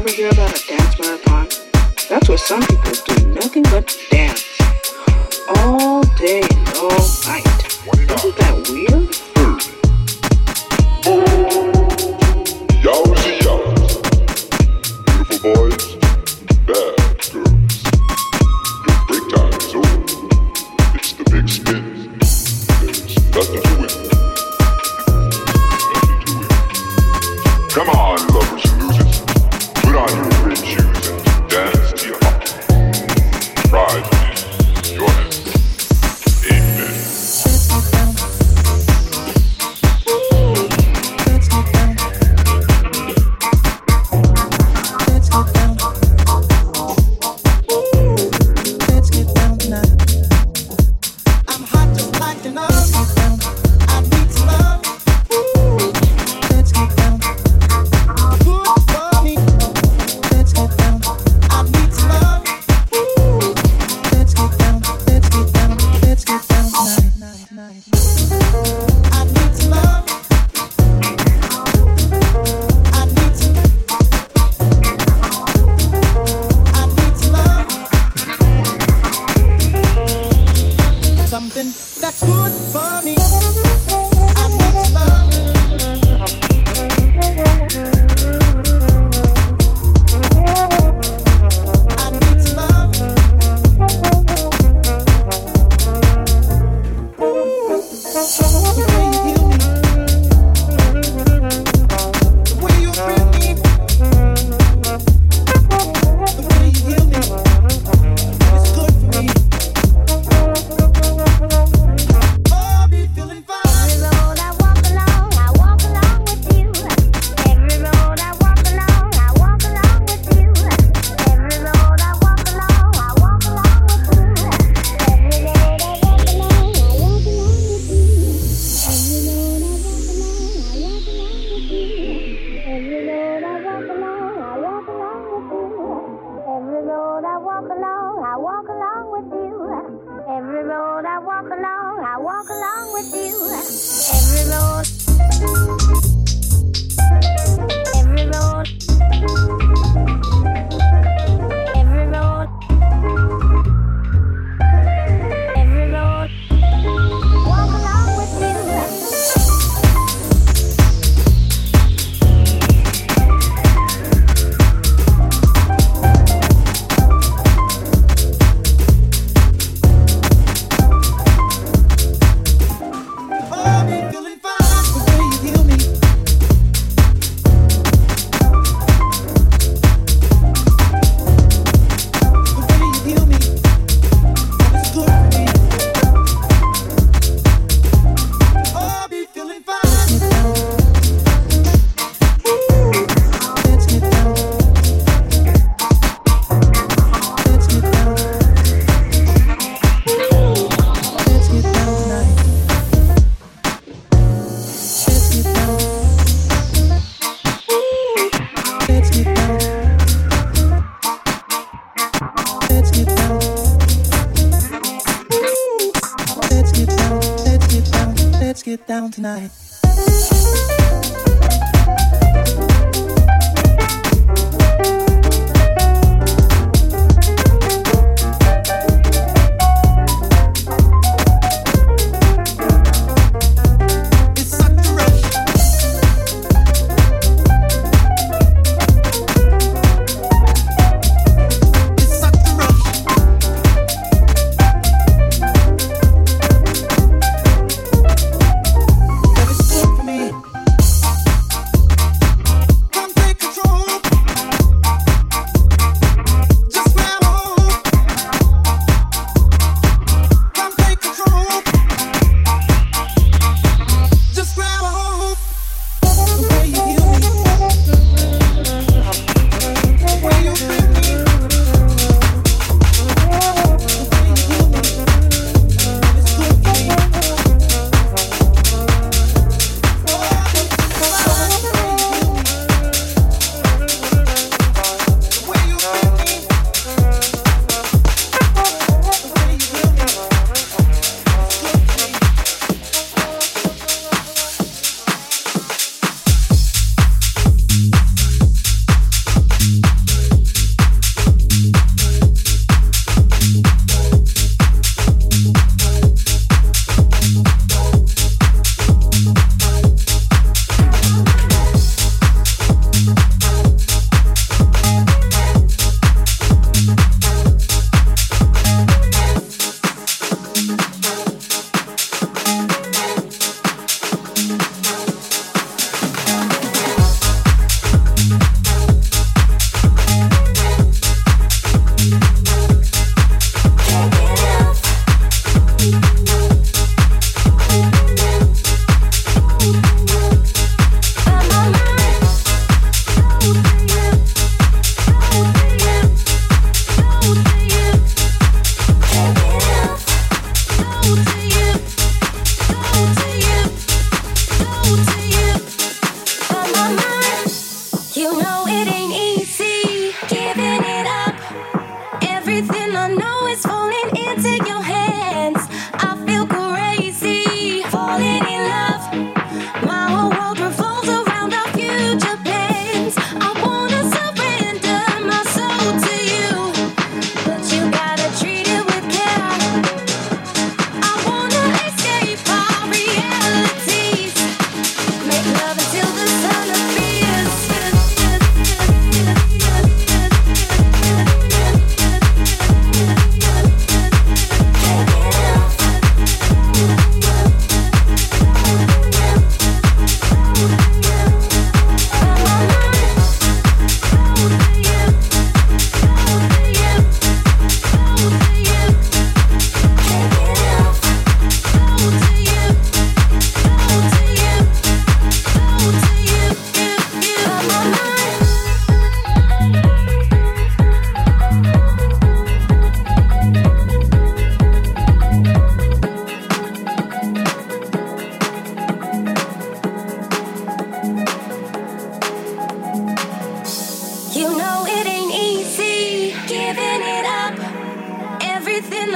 ever hear about a dance marathon? That's what some people do, nothing but dance. All day, and all night. Isn't that weird? yowzy yowza. Beautiful boys. get down tonight.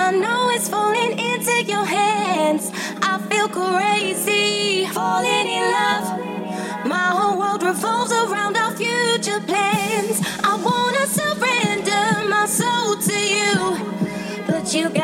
I know it's falling into your hands. I feel crazy, falling in love. My whole world revolves around our future plans. I wanna surrender my soul to you, but you got.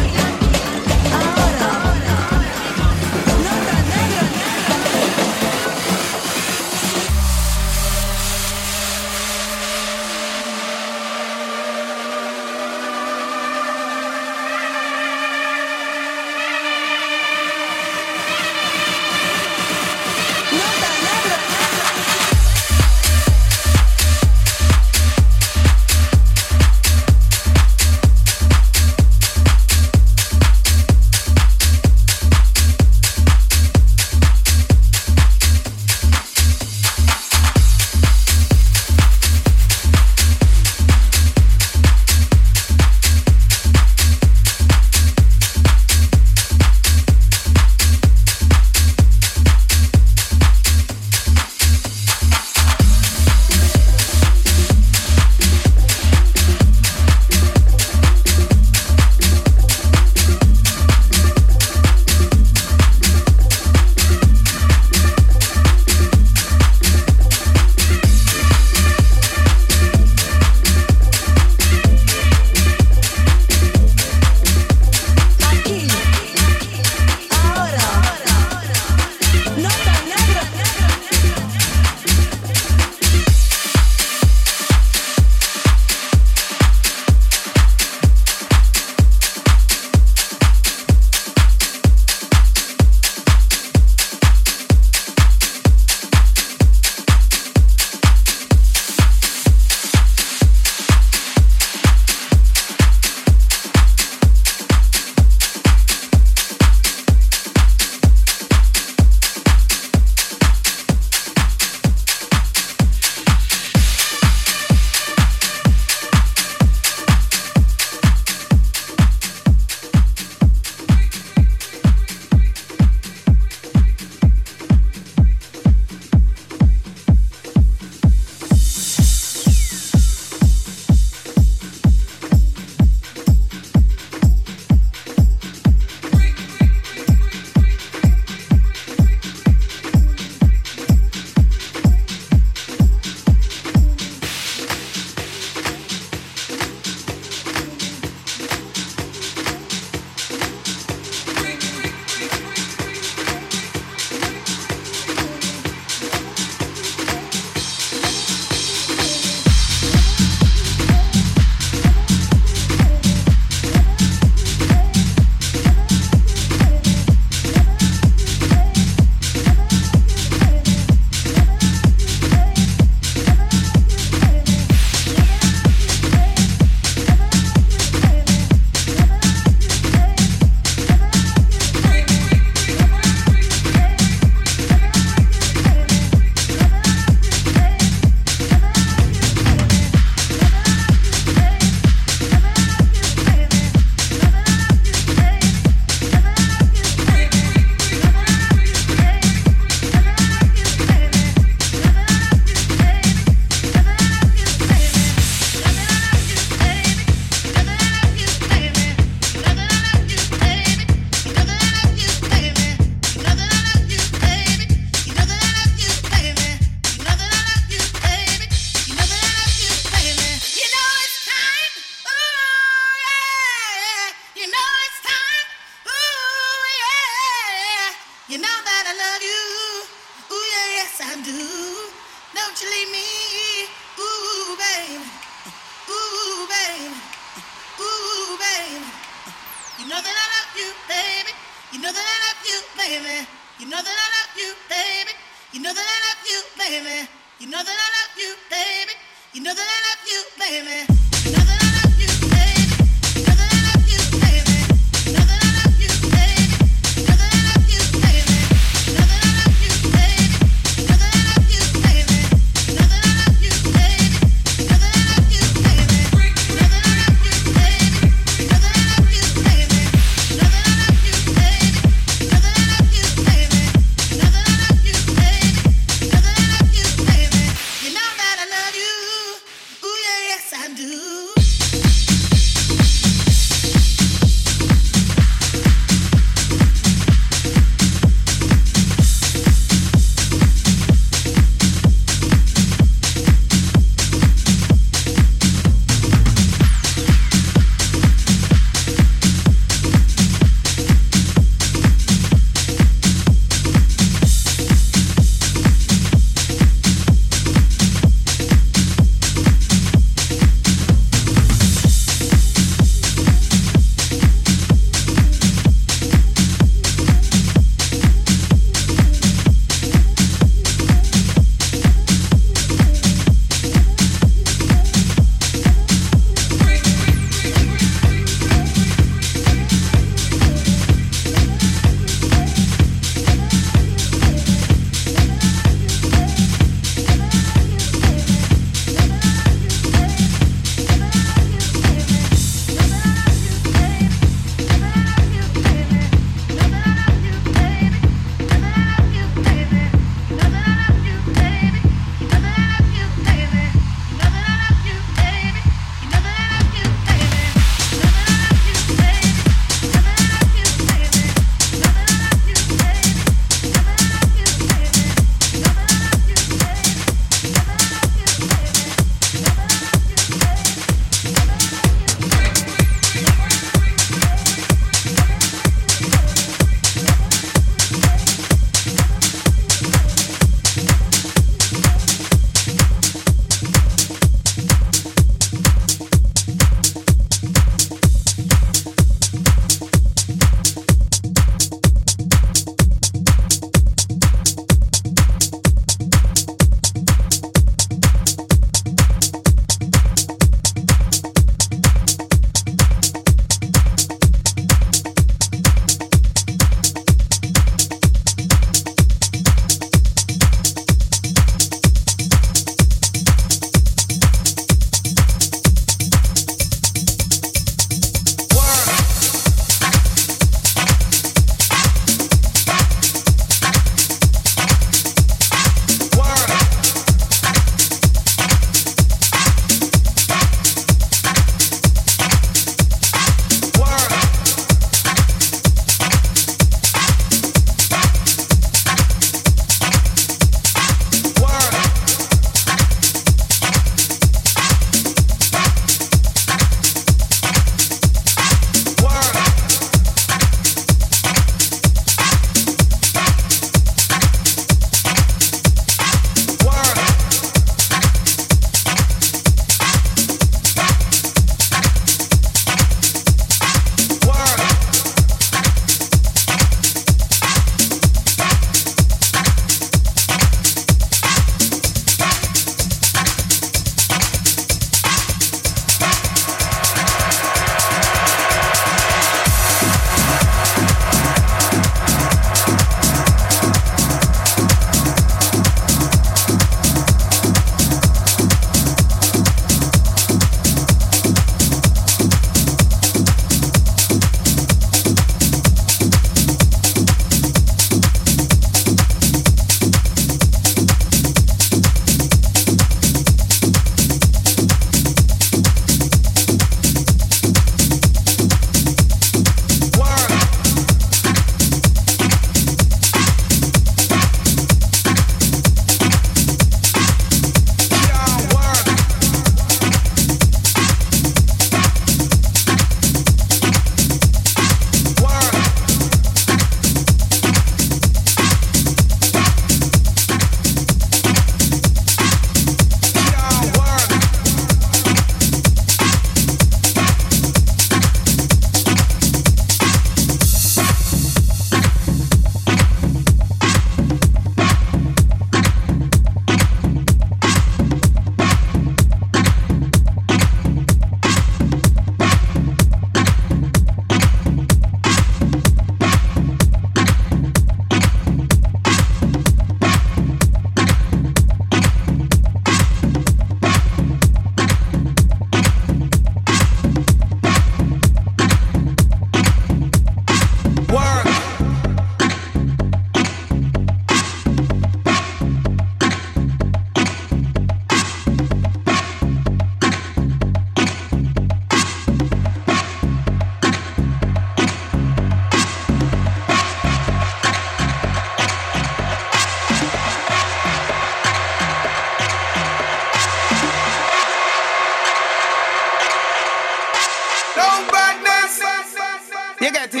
You got get